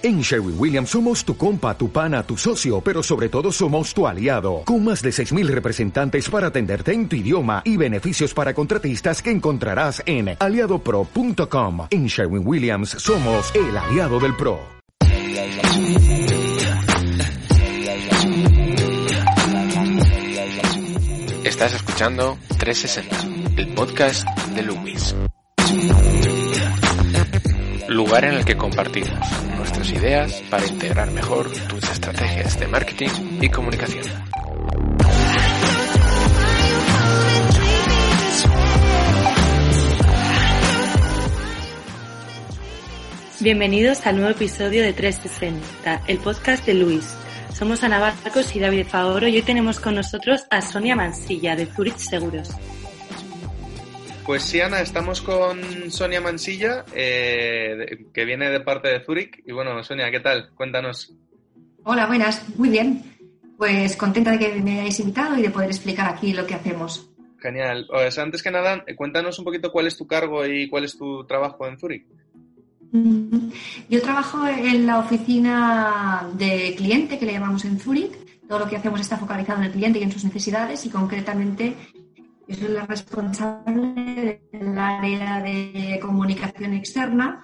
En Sherwin Williams somos tu compa, tu pana, tu socio, pero sobre todo somos tu aliado, con más de 6.000 representantes para atenderte en tu idioma y beneficios para contratistas que encontrarás en aliadopro.com. En Sherwin Williams somos el aliado del PRO. Estás escuchando 360, el podcast de Loomis. Lugar en el que compartimos nuestras ideas para integrar mejor tus estrategias de marketing y comunicación. Bienvenidos al nuevo episodio de 360, el podcast de Luis. Somos Ana Barcos y David Favoro y hoy tenemos con nosotros a Sonia Mansilla de Zurich Seguros. Pues sí, Ana, estamos con Sonia Mansilla, eh, que viene de parte de Zurich. Y bueno, Sonia, ¿qué tal? Cuéntanos. Hola, buenas, muy bien. Pues contenta de que me hayáis invitado y de poder explicar aquí lo que hacemos. Genial. Pues antes que nada, cuéntanos un poquito cuál es tu cargo y cuál es tu trabajo en Zurich. Yo trabajo en la oficina de cliente que le llamamos en Zurich. Todo lo que hacemos está focalizado en el cliente y en sus necesidades y concretamente yo soy la responsable del área de comunicación externa,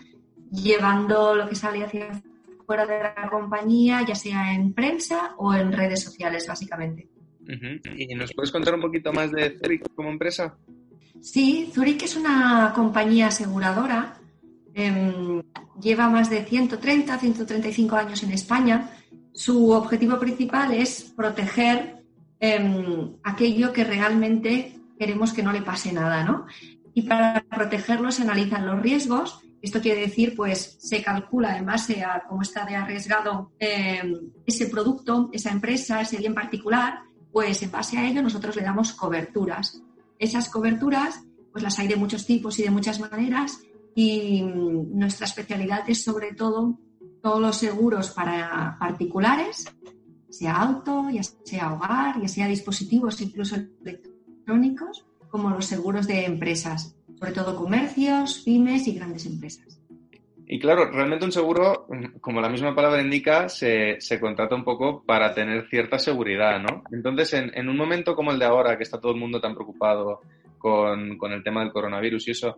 llevando lo que sale hacia fuera de la compañía, ya sea en prensa o en redes sociales, básicamente. ¿Y nos puedes contar un poquito más de Zurich como empresa? Sí, Zurich es una compañía aseguradora. Em, lleva más de 130, 135 años en España. Su objetivo principal es proteger em, aquello que realmente queremos que no le pase nada, ¿no? Y para protegerlo se analizan los riesgos. Esto quiere decir, pues, se calcula en base a cómo está de arriesgado em, ese producto, esa empresa, ese bien particular, pues en base a ello nosotros le damos coberturas. Esas coberturas, pues las hay de muchos tipos y de muchas maneras y mm, nuestra especialidad es sobre todo todos los seguros para particulares, sea auto, ya sea hogar, ya sea dispositivos incluso electrónicos como los seguros de empresas, sobre todo comercios, pymes y grandes empresas. Y claro, realmente un seguro, como la misma palabra indica, se, se contrata un poco para tener cierta seguridad, ¿no? Entonces, en, en, un momento como el de ahora, que está todo el mundo tan preocupado con, con el tema del coronavirus y eso,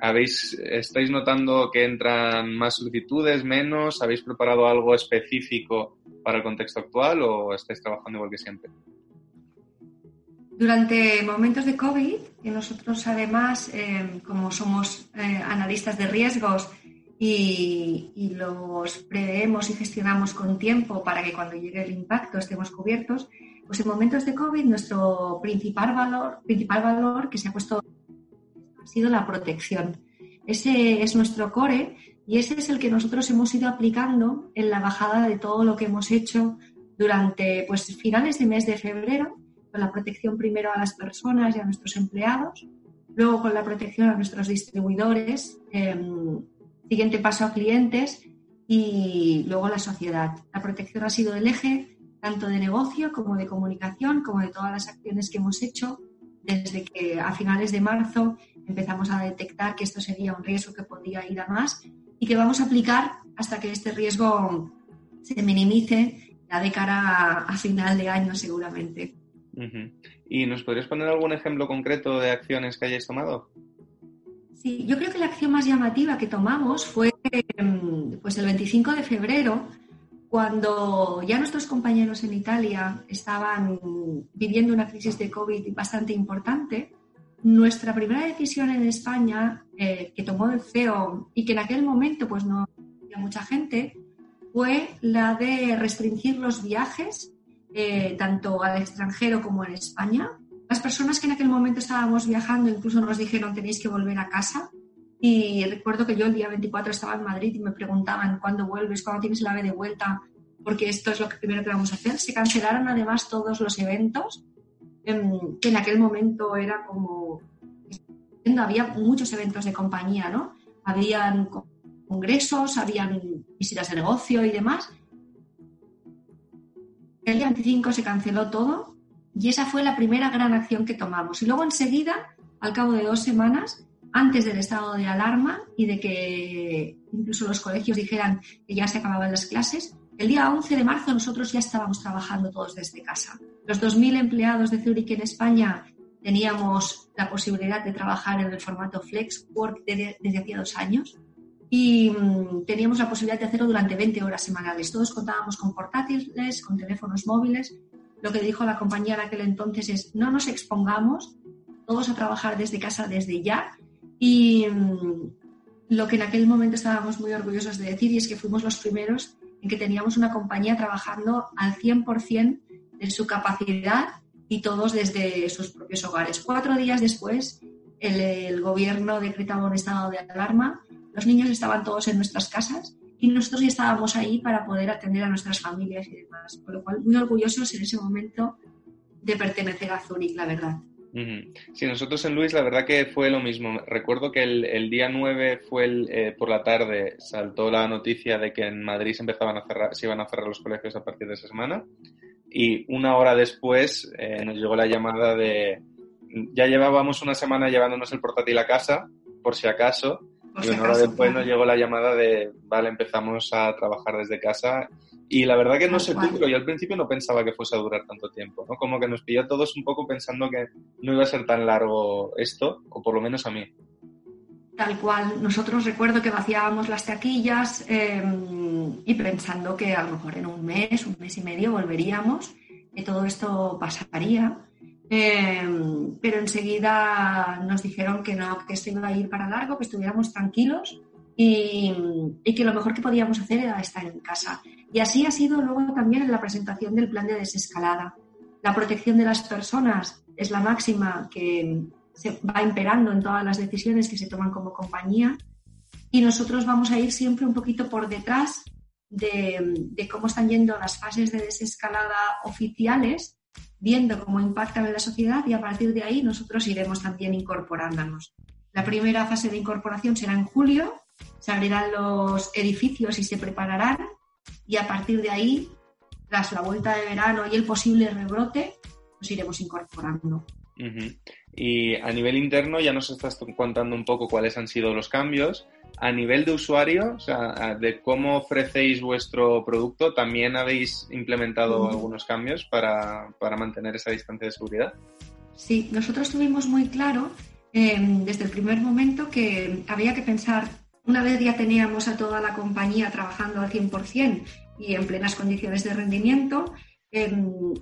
¿habéis, ¿estáis notando que entran más solicitudes, menos? ¿Habéis preparado algo específico para el contexto actual o estáis trabajando igual que siempre? Durante momentos de COVID, y nosotros además, eh, como somos eh, analistas de riesgos y, y, los preveemos y gestionamos con tiempo para que cuando llegue el impacto estemos cubiertos, pues en momentos de COVID nuestro principal valor, principal valor que se ha puesto ha sido la protección. Ese es nuestro core y ese es el que nosotros hemos ido aplicando en la bajada de todo lo que hemos hecho durante pues, finales de mes de febrero con la protección primero a las personas y a nuestros empleados, luego con la protección a nuestros distribuidores, eh, siguiente paso a clientes y luego a la sociedad. La protección ha sido el eje tanto de negocio como de comunicación, como de todas las acciones que hemos hecho desde que a finales de marzo empezamos a detectar que esto sería un riesgo que podía ir a más y que vamos a aplicar hasta que este riesgo se minimice ya de cara a final de año seguramente. ¿Y nos podrías poner algún ejemplo concreto de acciones que hayáis tomado? Sí, yo creo que la acción más llamativa que tomamos fue em, pues el 25 de febrero, cuando ya nuestros compañeros en Italia estaban viviendo una crisis de COVID bastante importante. Nuestra primera decisión en España, eh, que tomó el CEO y que en aquel momento pues no había mucha gente, fue la de restringir los viajes eh, tanto al extranjero como en España. Las personas que en aquel momento estábamos viajando incluso nos dijeron tenéis que volver a casa. Y recuerdo que yo el día 24 estaba en Madrid y me preguntaban cuándo vuelves, cuándo tienes la ave de vuelta, porque esto es lo que primero que vamos a hacer. Se cancelaron además todos los eventos, em, que en aquel momento era como... Había muchos eventos de compañía, ¿no? Habían congresos, habían visitas de negocio y demás, el día 25 se canceló todo y esa fue la primera gran acción que tomamos. Y luego enseguida, al cabo de dos semanas, antes del estado de alarma y de que incluso los colegios dijeran que ya se acababan las clases, el día 11 de marzo nosotros ya estábamos trabajando todos desde casa. Los 2.000 empleados de Zurich en España teníamos la posibilidad de trabajar en el formato Flex Work desde hacía dos años y mm, teníamos la posibilidad de hacerlo durante 20 horas semanales. Todos contábamos con portátiles, con teléfonos móviles. Lo que dijo la compañía en aquel entonces es no nos expongamos todos a trabajar desde casa desde ya y mm, lo que en aquel momento estábamos muy orgullosos de decir y es que fuimos los primeros en que teníamos una compañía trabajando al 100% de su capacidad y todos desde sus propios hogares. Cuatro días después, el, el gobierno decretaba un estado de alarma los niños estaban todos en nuestras casas y nosotros ya estábamos ahí para poder atender a nuestras familias y demás. Con lo cual, muy orgullosos en ese momento de pertenecer a Zurich, la verdad. Sí, nosotros en Luis la verdad que fue lo mismo. Recuerdo que el, día 9 fue el, eh, por la tarde, saltó la noticia de que en Madrid se, empezaban a cerrar, se iban a cerrar los colegios a partir de esa semana y una hora después eh, nos llegó la llamada de... Ya llevábamos una semana llevándonos el portátil a casa, por si acaso, y una hora después nos llegó la llamada de, vale, empezamos a trabajar desde casa. Y la verdad que no sé tú, pero yo al principio no pensaba que fuese a durar tanto tiempo, ¿no? Como que nos pilló a todos un poco pensando que no iba a ser tan largo esto, o por lo menos a mí. Tal cual. Nosotros recuerdo que vaciábamos las taquillas em, y pensando que a lo mejor en un mes, un mes y medio volveríamos, que todo esto pasaría. Em, pero enseguida nos dijeron que no, que esto iba a ir para largo, que estuviéramos tranquilos y, que lo mejor que podíamos hacer era estar en casa. Y así ha sido luego también en la presentación del plan de desescalada. La protección de las personas es la máxima que se va imperando en todas las decisiones que se toman como compañía y nosotros vamos a ir siempre un poquito por detrás de, de cómo están yendo las fases de desescalada oficiales viendo cómo impactan en la sociedad y a partir de ahí nosotros iremos también incorporándonos. La primera fase de incorporación será en julio, se abrirán los edificios y se prepararán y a partir de ahí, tras la vuelta de verano y el posible rebrote, nos iremos incorporando. Y a nivel interno ya nos estás contando un poco cuáles han sido los cambios. A nivel de usuario, o sea, de cómo ofrecéis vuestro producto, ¿también habéis implementado algunos cambios para, mantener esa distancia de seguridad? Sí, nosotros tuvimos muy claro em, desde el primer momento que había que pensar, una vez ya teníamos a toda la compañía trabajando al 100% y en plenas condiciones de rendimiento, em,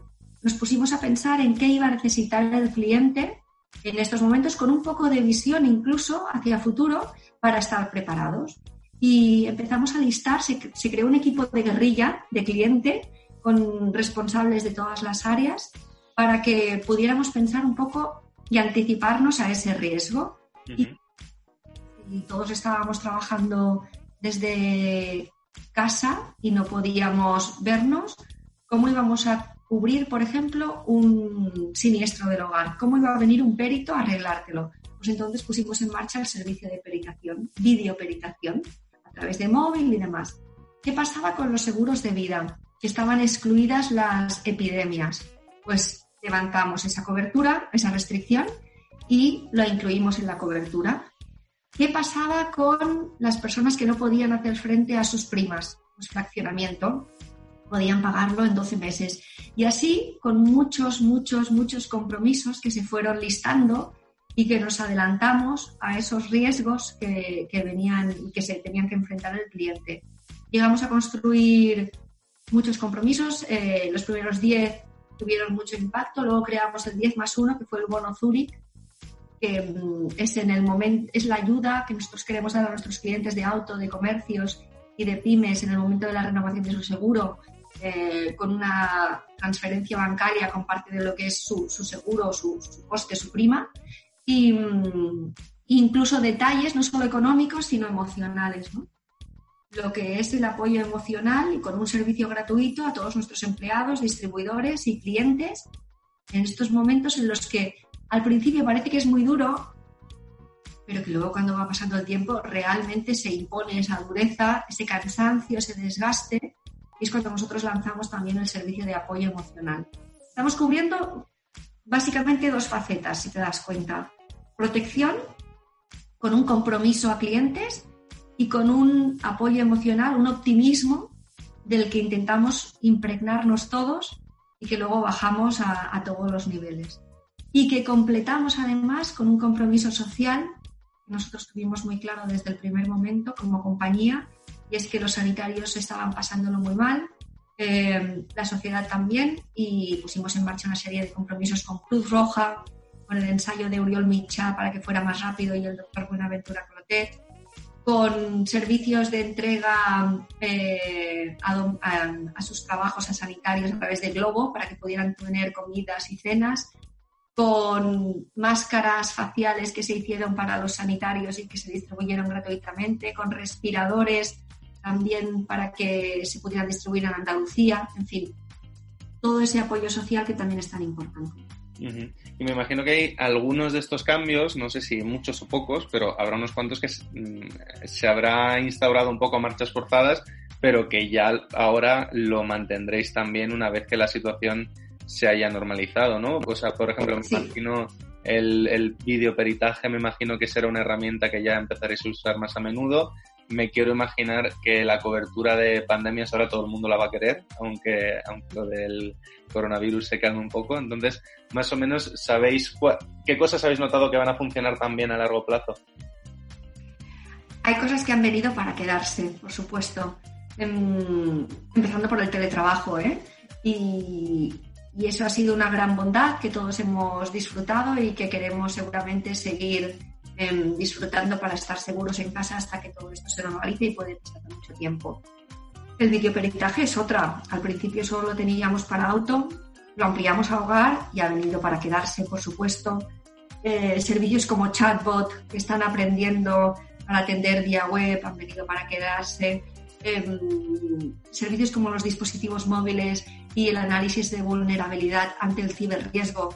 nos pusimos a pensar en qué iba a necesitar el cliente en estos momentos con un poco de visión incluso hacia futuro para estar preparados. Y empezamos a listar, se, creó un equipo de guerrilla de cliente con responsables de todas las áreas para que pudiéramos pensar un poco y anticiparnos a ese riesgo. y, y todos estábamos trabajando desde casa y no podíamos vernos, ¿cómo íbamos a cubrir, por ejemplo, un siniestro del hogar. ¿Cómo iba a venir un perito a arreglártelo? Pues entonces pusimos en marcha el servicio de peritación, videoperitación, a través de móvil y demás. ¿Qué pasaba con los seguros de vida? Que estaban excluidas las epidemias. Pues levantamos esa cobertura, esa restricción, y lo incluimos en la cobertura. ¿Qué pasaba con las personas que no podían hacer frente a sus primas? Pues fraccionamiento podían pagarlo en 12 meses. Y así, con muchos, muchos, muchos compromisos que se fueron listando y que nos adelantamos a esos riesgos que, venían y que se tenían que enfrentar el cliente. Llegamos a construir muchos compromisos. Eh, los primeros 10 tuvieron mucho impacto. Luego creamos el 10 más 1, que fue el bono Zurich, que mm, es, en el momento, es la ayuda que nosotros queremos dar a nuestros clientes de auto, de comercios y de pymes en el momento de la renovación de su seguro eh, con una transferencia bancaria con parte de lo que es su, seguro, su, coste, su prima, mm, incluso detalles no solo económicos, sino emocionales. Lo que es el apoyo emocional y con un servicio gratuito a todos nuestros empleados, distribuidores y clientes en estos momentos en los que al principio parece que es muy duro, pero que luego cuando va pasando el tiempo realmente se impone esa dureza, ese cansancio, ese desgaste y es cuando nosotros lanzamos también el servicio de apoyo emocional. Estamos cubriendo básicamente dos facetas, si te das cuenta. Protección con un compromiso a clientes y con un apoyo emocional, un optimismo del que intentamos impregnarnos todos y que luego bajamos a, todos los niveles. Y que completamos además con un compromiso social que nosotros tuvimos muy claro desde el primer momento como compañía, y es que los sanitarios estaban pasándolo muy mal, eh, la sociedad también, y pusimos en marcha una serie de compromisos con Cruz Roja, con el ensayo de Uriol Micha para que fuera más rápido y el doctor Buenaventura Clotet, con servicios de entrega eh, a, sus trabajos a sanitarios a través de Globo para que pudieran tener comidas y cenas, con máscaras faciales que se hicieron para los sanitarios y que se distribuyeron gratuitamente, con respiradores también para que se pudieran distribuir en Andalucía, en fin, todo ese apoyo social que también es tan importante. Y me imagino que hay algunos de estos cambios, no sé si muchos o pocos, pero habrá unos cuantos que mm, se habrá instaurado un poco a marchas forzadas, pero que ya ahora lo mantendréis también una vez que la situación se haya normalizado, ¿no? O sea, por ejemplo, me imagino el, el videoperitaje, me imagino que será una herramienta que ya empezaréis a usar más a menudo me quiero imaginar que la cobertura de pandemias ahora todo el mundo la va a querer, aunque, aunque lo del coronavirus se calme un poco. Entonces, más o menos, ¿sabéis qué cosas habéis notado que van a funcionar también a largo plazo? Hay cosas que han venido para quedarse, por supuesto. Em, empezando por el teletrabajo, ¿eh? Y, y eso ha sido una gran bondad que todos hemos disfrutado y que queremos seguramente seguir Em, disfrutando para estar seguros en casa hasta que todo esto se normalice y puede pasar mucho tiempo. El videoperitaje es otra. Al principio solo lo teníamos para auto, lo ampliamos a hogar y ha venido para quedarse, por supuesto. Eh, servicios como chatbot que están aprendiendo para atender vía web han venido para quedarse. Em, servicios como los dispositivos móviles y el análisis de vulnerabilidad ante el ciberriesgo.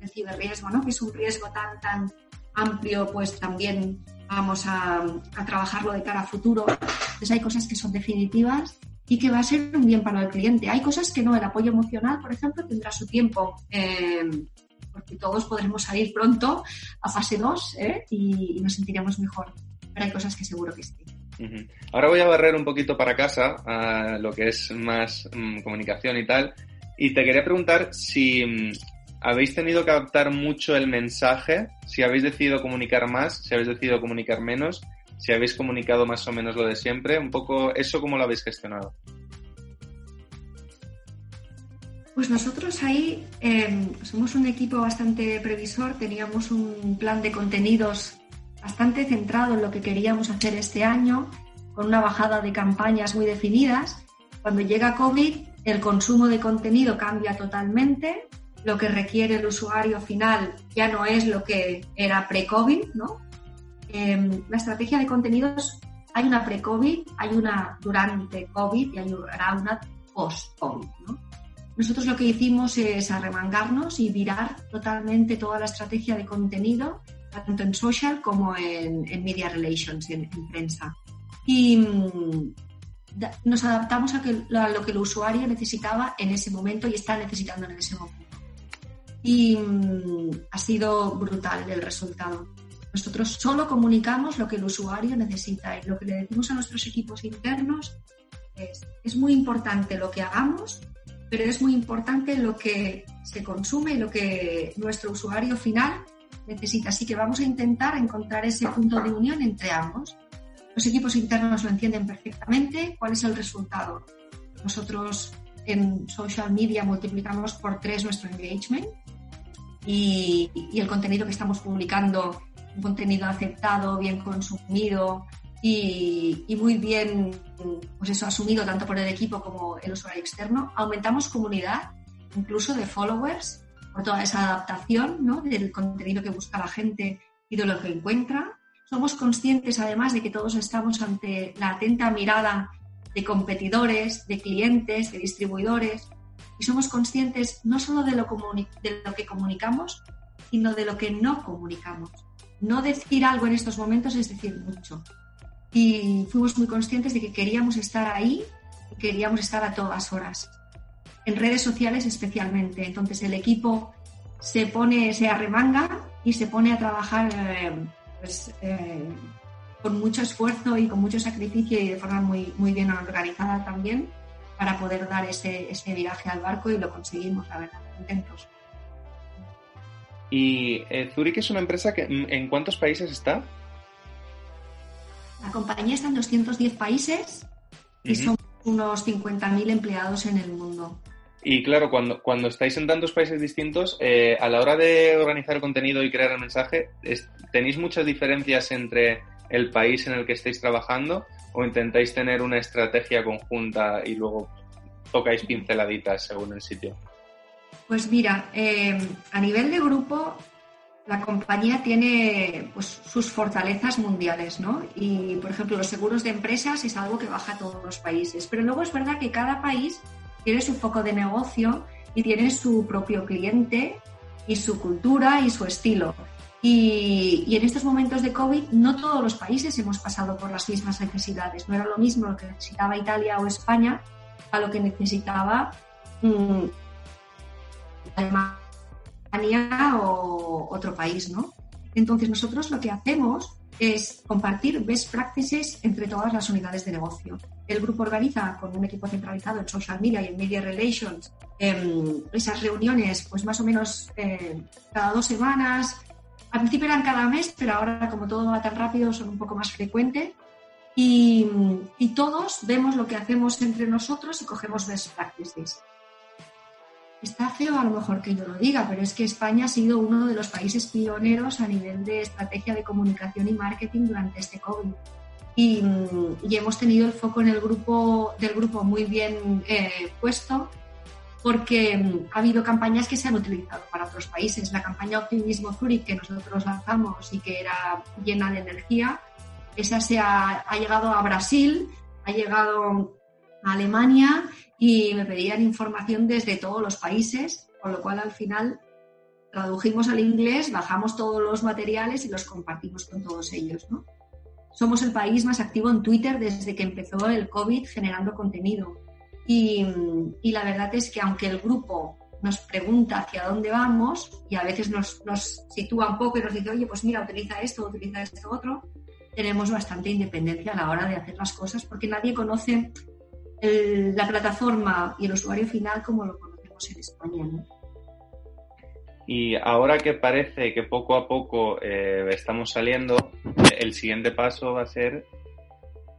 El ciberriesgo, ¿no? que es un riesgo tan, tan amplio, pues también vamos a, trabajarlo de cara a futuro. Entonces hay cosas que son definitivas y que va a ser un bien para el cliente. Hay cosas que no, el apoyo emocional, por ejemplo, tendrá su tiempo, eh, porque todos podremos salir pronto a fase 2 ¿eh? y, nos sentiremos mejor. Pero hay cosas que seguro que sí. Ahora voy a barrer un poquito para casa a lo que es más mm, comunicación y tal. Y te quería preguntar si mm, ¿Habéis tenido que adaptar mucho el mensaje? Si habéis decidido comunicar más, si habéis decidido comunicar menos, si habéis comunicado más o menos lo de siempre, un poco eso cómo lo habéis gestionado. Pues nosotros ahí em, somos un equipo bastante previsor, teníamos un plan de contenidos bastante centrado en lo que queríamos hacer este año, con una bajada de campañas muy definidas. Cuando llega COVID, el consumo de contenido cambia totalmente, lo que requiere el usuario final ya no es lo que era pre-COVID, ¿no? Em, la estrategia de contenidos, hay una pre-COVID, hay una durante COVID y hay una post-COVID, ¿no? Nosotros lo que hicimos es arremangarnos y virar totalmente toda la estrategia de contenido, tanto en social como en, media relations, en, en prensa. Y mm, nos adaptamos a, a lo que el usuario necesitaba en ese momento y está necesitando en ese momento y mm, ha sido brutal el resultado. Nosotros solo comunicamos lo que el usuario necesita y lo que le decimos a nuestros equipos internos es, es muy importante lo que hagamos, pero es muy importante lo que se consume y lo que nuestro usuario final necesita. Así que vamos a intentar encontrar ese punto de unión entre ambos. Los equipos internos lo entienden perfectamente. ¿Cuál es el resultado? Nosotros en social media multiplicamos por tres nuestro engagement y, el contenido que estamos publicando, un contenido aceptado, bien consumido y, muy bien pues eso, asumido tanto por el equipo como el usuario externo. Aumentamos comunidad, incluso de followers, por toda esa adaptación ¿no? del contenido que busca la gente y de lo que encuentra. Somos conscientes además de que todos estamos ante la atenta mirada de competidores, de clientes, de distribuidores, y somos conscientes no solo de lo, de lo que comunicamos, sino de lo que no comunicamos. No decir algo en estos momentos es decir mucho. Y fuimos muy conscientes de que queríamos estar ahí y queríamos estar a todas horas. En redes sociales especialmente. Entonces el equipo se pone, se arremanga y se pone a trabajar eh, pues, eh, con mucho esfuerzo y con mucho sacrificio y de forma muy, muy bien organizada también para poder dar ese, ese viaje al barco y lo conseguimos, la verdad, contentos. ¿Y eh, Zurich es una empresa que en cuántos países está? La compañía está en 210 países y son unos 50.000 empleados en el mundo. Y claro, cuando, cuando estáis en tantos países distintos, eh, a la hora de organizar contenido y crear el mensaje, ¿tenéis muchas diferencias entre el país en el que estáis trabajando o intentáis tener una estrategia conjunta y luego tocáis pinceladitas según el sitio? Pues mira, eh, a nivel de grupo, la compañía tiene pues, sus fortalezas mundiales, ¿no? Y, por ejemplo, los seguros de empresas es algo que baja a todos los países. Pero luego es verdad que cada país tiene su foco de negocio y tiene su propio cliente y su cultura y su estilo. Y, y, en estos momentos de COVID no todos los países hemos pasado por las mismas necesidades. No era lo mismo lo que necesitaba Italia o España a lo que necesitaba mmm, Alemania o otro país, ¿no? Entonces nosotros lo que hacemos es compartir best practices entre todas las unidades de negocio. El grupo organiza con un equipo centralizado en social media y en media relations em, esas reuniones, pues más o menos eh, cada dos semanas. Al principio eran cada mes, pero ahora como todo va tan rápido son un poco más frecuente. Y, y todos vemos lo que hacemos entre nosotros y cogemos best practices. Está feo a lo mejor que yo lo diga, pero es que España ha sido uno de los países pioneros a nivel de estrategia de comunicación y marketing durante este COVID. Y, hemos tenido el foco en el grupo, del grupo muy bien eh, puesto porque mm, ha habido campañas que se han utilizado para otros países. La campaña Optimismo Zurich que nosotros lanzamos y que era llena de energía, esa se ha, ha llegado a Brasil, ha llegado a Alemania y me pedían información desde todos los países, con lo cual al final tradujimos al inglés, bajamos todos los materiales y los compartimos con todos ellos. ¿no? Somos el país más activo en Twitter desde que empezó el COVID generando contenido. Y, la verdad es que aunque el grupo nos pregunta hacia dónde vamos y a veces nos, nos sitúa un poco y nos dice, oye, pues mira, utiliza esto, utiliza esto otro, tenemos bastante independencia a la hora de hacer las cosas porque nadie conoce la plataforma y el usuario final como lo conocemos en España. Y ahora que parece que poco a poco eh, estamos saliendo, el siguiente paso va a ser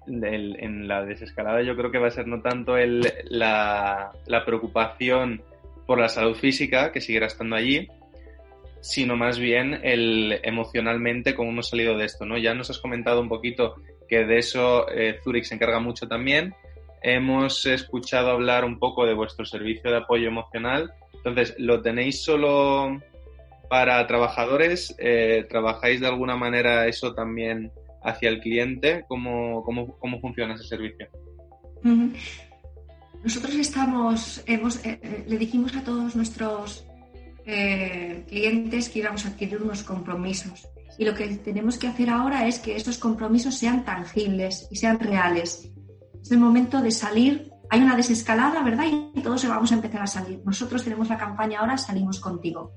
en la desescalada. Yo creo que va a ser no tanto el, la, preocupación por la salud física, que seguirá estando allí, sino más bien el emocionalmente cómo hemos salido de esto. ¿no? Ya nos has comentado un poquito que de eso eh, Zurich se encarga mucho también, hemos escuchado hablar un poco de vuestro servicio de apoyo emocional. Entonces, ¿lo tenéis solo para trabajadores? Eh, ¿Trabajáis de alguna manera eso también hacia el cliente? ¿Cómo, cómo, funciona ese servicio? Nosotros estamos, hemos, eh, eh, le dijimos a todos nuestros clientes que íbamos a adquirir unos compromisos. Y lo que tenemos que hacer ahora es que esos compromisos sean tangibles y sean reales es el momento de salir. Hay una desescalada, ¿verdad? Y todos vamos a empezar a salir. Nosotros tenemos la campaña ahora Salimos contigo.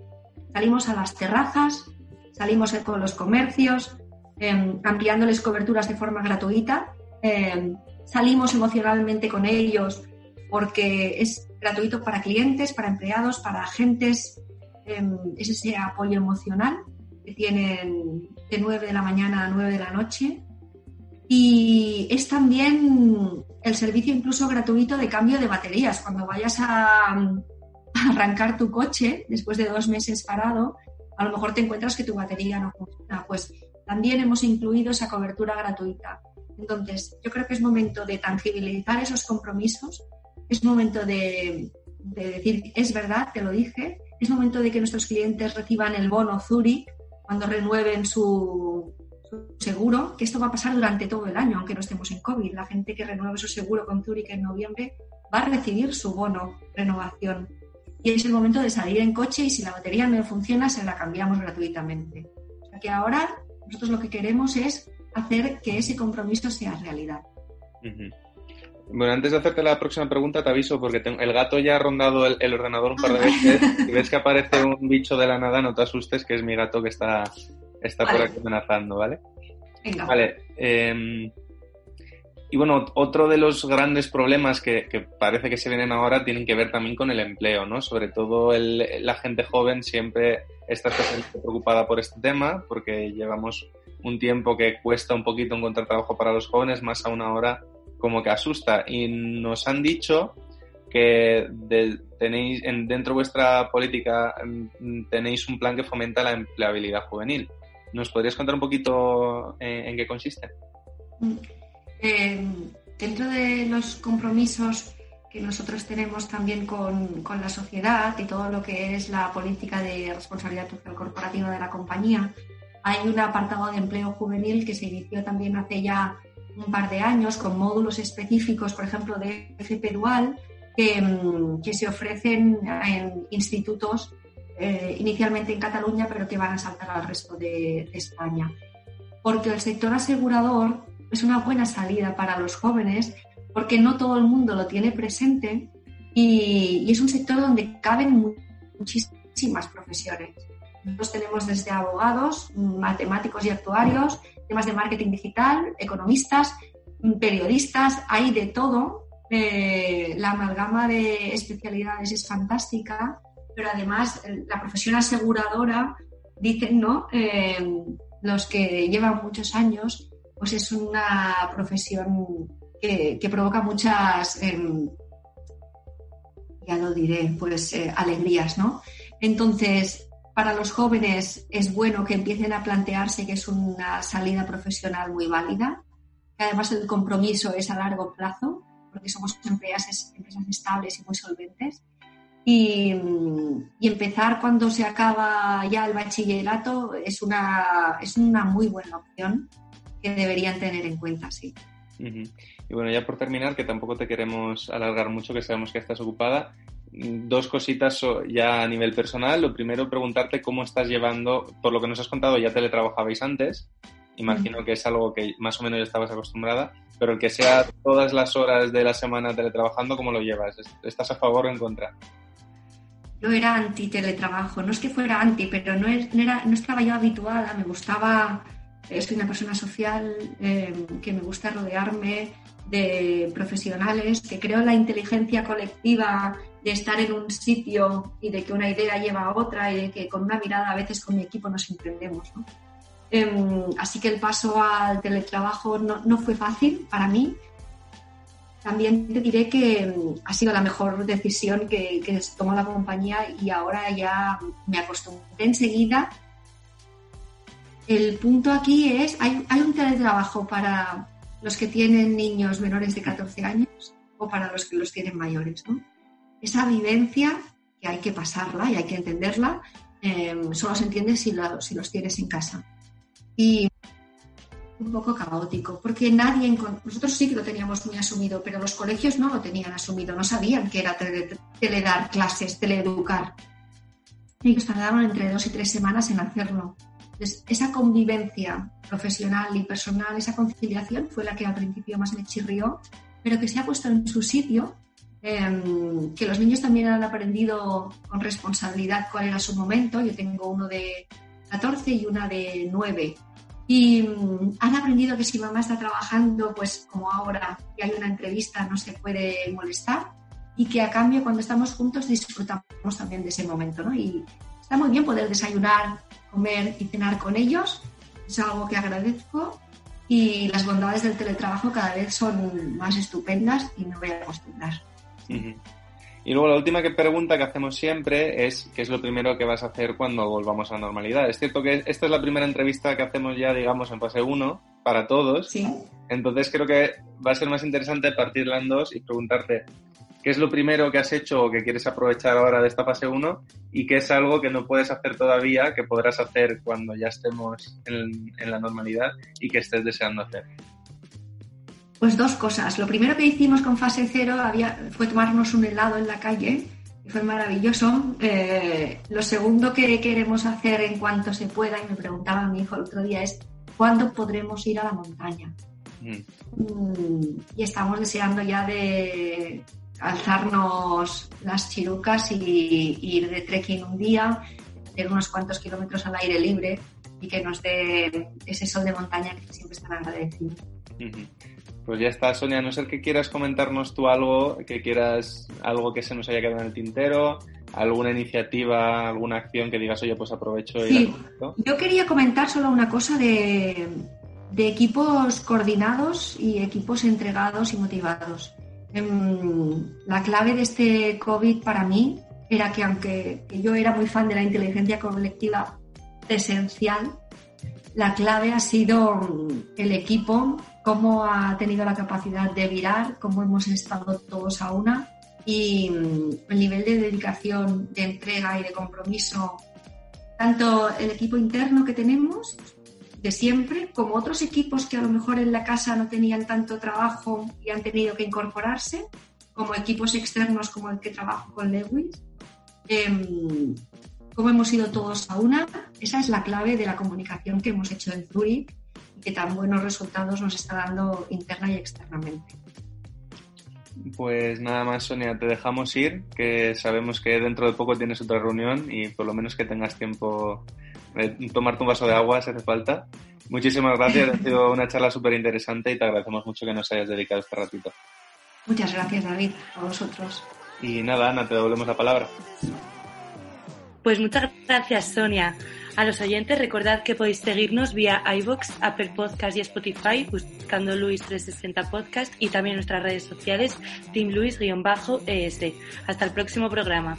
Salimos a las terrazas, salimos todos los comercios, eh, ampliándoles coberturas de forma gratuita. Em, salimos emocionalmente con ellos porque es gratuito para clientes, para empleados, para agentes. Em, es ese apoyo emocional que tienen de 9 de la mañana a 9 de la noche y es también el servicio incluso gratuito de cambio de baterías. Cuando vayas a, arrancar tu coche después de dos meses parado, a lo mejor te encuentras que tu batería no funciona. Pues también hemos incluido esa cobertura gratuita. Entonces, yo creo que es momento de tangibilizar esos compromisos, es momento de, de decir, es verdad, te lo dije, es momento de que nuestros clientes reciban el bono Zurich cuando renueven su, seguro que esto va a pasar durante todo el año, aunque no estemos en COVID. La gente que renueve su seguro con Zurich en noviembre va a recibir su bono renovación. Y es el momento de salir en coche y si la batería no funciona, se la cambiamos gratuitamente. O sea que ahora nosotros lo que queremos es hacer que ese compromiso sea realidad. Bueno, antes de hacerte la próxima pregunta, te aviso porque el gato ya ha rondado el, ordenador un par de veces y ves que aparece un bicho de la nada, no te asustes, que es mi gato que está está por aquí amenazando, ¿vale? Venga. Vale. Em, y bueno, otro de los grandes problemas que, parece que se vienen ahora tienen que ver también con el empleo, ¿no? Sobre todo la gente joven siempre está preocupada por este tema porque llevamos un tiempo que cuesta un poquito encontrar trabajo para los jóvenes, más aún ahora como que asusta. Y nos han dicho que tenéis dentro de vuestra política mm, tenéis un plan que fomenta la empleabilidad juvenil. ¿Nos podrías contar un poquito en, en qué consiste? Mm. Eh, dentro de los compromisos que nosotros tenemos también con, la sociedad y todo lo que es la política de responsabilidad social corporativa de la compañía, hay un apartado de empleo juvenil que se inició también hace ya un par de años con módulos específicos, por ejemplo, de FP Dual, que, mm, se ofrecen en institutos eh, inicialmente en Cataluña, pero que van a saltar al resto de España. Porque el sector asegurador es una buena salida para los jóvenes porque no todo el mundo lo tiene presente y, es un sector donde caben muchísimas profesiones. Nosotros tenemos desde abogados, matemáticos y actuarios, temas de marketing digital, economistas, periodistas, hay de todo. Eh, la amalgama de especialidades es fantástica, pero además la profesión aseguradora, dicen, ¿no? Eh, los que llevan muchos años, pues es una profesión que, provoca muchas, em, ya lo diré, pues eh, alegrías, ¿no? Entonces, para los jóvenes es bueno que empiecen a plantearse que es una salida profesional muy válida, que además el compromiso es a largo plazo, porque somos empresas, empresas estables y muy solventes. Y, y, empezar cuando se acaba ya el bachillerato es una, es una muy buena opción que deberían tener en cuenta, sí. Y bueno, ya por terminar, que tampoco te queremos alargar mucho, que sabemos que estás ocupada, dos cositas ya a nivel personal. Lo primero, preguntarte cómo estás llevando, por lo que nos has contado, ya teletrabajabais antes. Imagino que es algo que más o menos ya estabas acostumbrada, pero el que sea todas las horas de la semana teletrabajando, ¿cómo lo llevas? ¿Estás a favor o en contra? Yo era anti teletrabajo, no es que fuera anti, pero no, era, no estaba yo habituada, me gustaba soy una persona social eh, que me gusta rodearme de profesionales, que creo la inteligencia colectiva de estar en un sitio y de que una idea lleva a otra y de que con una mirada a veces con mi equipo nos entendemos. Em, así que el paso al teletrabajo no, fue fácil para mí. También te diré que em, ha sido la mejor decisión que, que tomó la compañía y ahora ya me acostumbré enseguida el punto aquí es, hay, un teletrabajo para los que tienen niños menores de 14 años o para los que los tienen mayores. Esa vivencia que hay que pasarla y hay que entenderla, em, solo se entiende si, los tienes en casa. Y un poco caótico, porque nadie, nosotros sí que lo teníamos muy asumido, pero los colegios no lo tenían asumido, no sabían que era teledar clases, teleeducar. Ellos tardaban entre dos y tres semanas en hacerlo esa convivencia profesional y personal, esa conciliación fue la que al principio más me chirrió, pero que se ha puesto en su sitio, em, que los niños también han aprendido con responsabilidad cuál era su momento. Yo tengo uno de 14 y una de 9. Y mm, han aprendido que si mamá está trabajando, pues como ahora que hay una entrevista, no se puede molestar y que a cambio cuando estamos juntos disfrutamos también de ese momento. ¿no? Y está muy bien poder desayunar comer y cenar con ellos. Es algo que agradezco y las bondades del teletrabajo cada vez son más estupendas y me voy a acostumbrar. Y luego la última pregunta que hacemos siempre es qué es lo primero que vas a hacer cuando volvamos a la normalidad. Es cierto que esta es la primera entrevista que hacemos ya, digamos, en fase 1 para todos. Sí. Entonces creo que va a ser más interesante partirla en dos y preguntarte qué es lo primero que has hecho o que quieres aprovechar ahora de esta fase 1 y qué es algo que no puedes hacer todavía, que podrás hacer cuando ya estemos en, la normalidad y que estés deseando hacer. Pues dos cosas. Lo primero que hicimos con fase 0 fue tomarnos un helado en la calle y fue maravilloso. Eh, lo segundo que queremos hacer en cuanto se pueda, y me preguntaba mi hijo el otro día, es ¿cuándo podremos ir a la montaña? Mm. Mm, y estamos deseando ya de alzarnos las chirucas y, ir de trekking un día, hacer unos cuantos kilómetros al aire libre, y que nos dé ese sol de montaña que siempre están agradecidos. Pues ya está, Sonia, a no ser que quieras comentarnos tú algo, que quieras algo que se nos haya quedado en el tintero, alguna iniciativa, alguna acción que digas, oye, pues aprovecho y sí. Yo quería comentar solo una cosa de, de equipos coordinados y equipos entregados y motivados. Em, la clave de este COVID para mí era que aunque yo era muy fan de la inteligencia colectiva esencial, la clave ha sido mm, el equipo, cómo ha tenido la capacidad de virar, cómo hemos estado todos a una y mm, el nivel de dedicación, de entrega y de compromiso, tanto el equipo interno que tenemos de siempre, como otros equipos que a lo mejor en la casa no tenían tanto trabajo y han tenido que incorporarse, como equipos externos como el que trabajo con Lewis. Eh, cómo hemos ido todos a una, esa es la clave de la comunicación que hemos hecho en Zurich y que tan buenos resultados nos está dando interna y externamente. Pues nada más, Sonia, te dejamos ir, que sabemos que dentro de poco tienes otra reunión y por lo menos que tengas tiempo tomarte un vaso de agua si hace falta. Muchísimas gracias, ha sido una charla súper interesante y te agradecemos mucho que nos hayas dedicado este ratito. Muchas gracias, David, a vosotros. Y nada, Ana, te devolvemos la palabra. Pues muchas gracias, Sonia. A los oyentes, recordad que podéis seguirnos vía iBox, Apple Podcast y Spotify buscando Luis360 Podcast y también nuestras redes sociales Team Luis-ES. Hasta el próximo programa.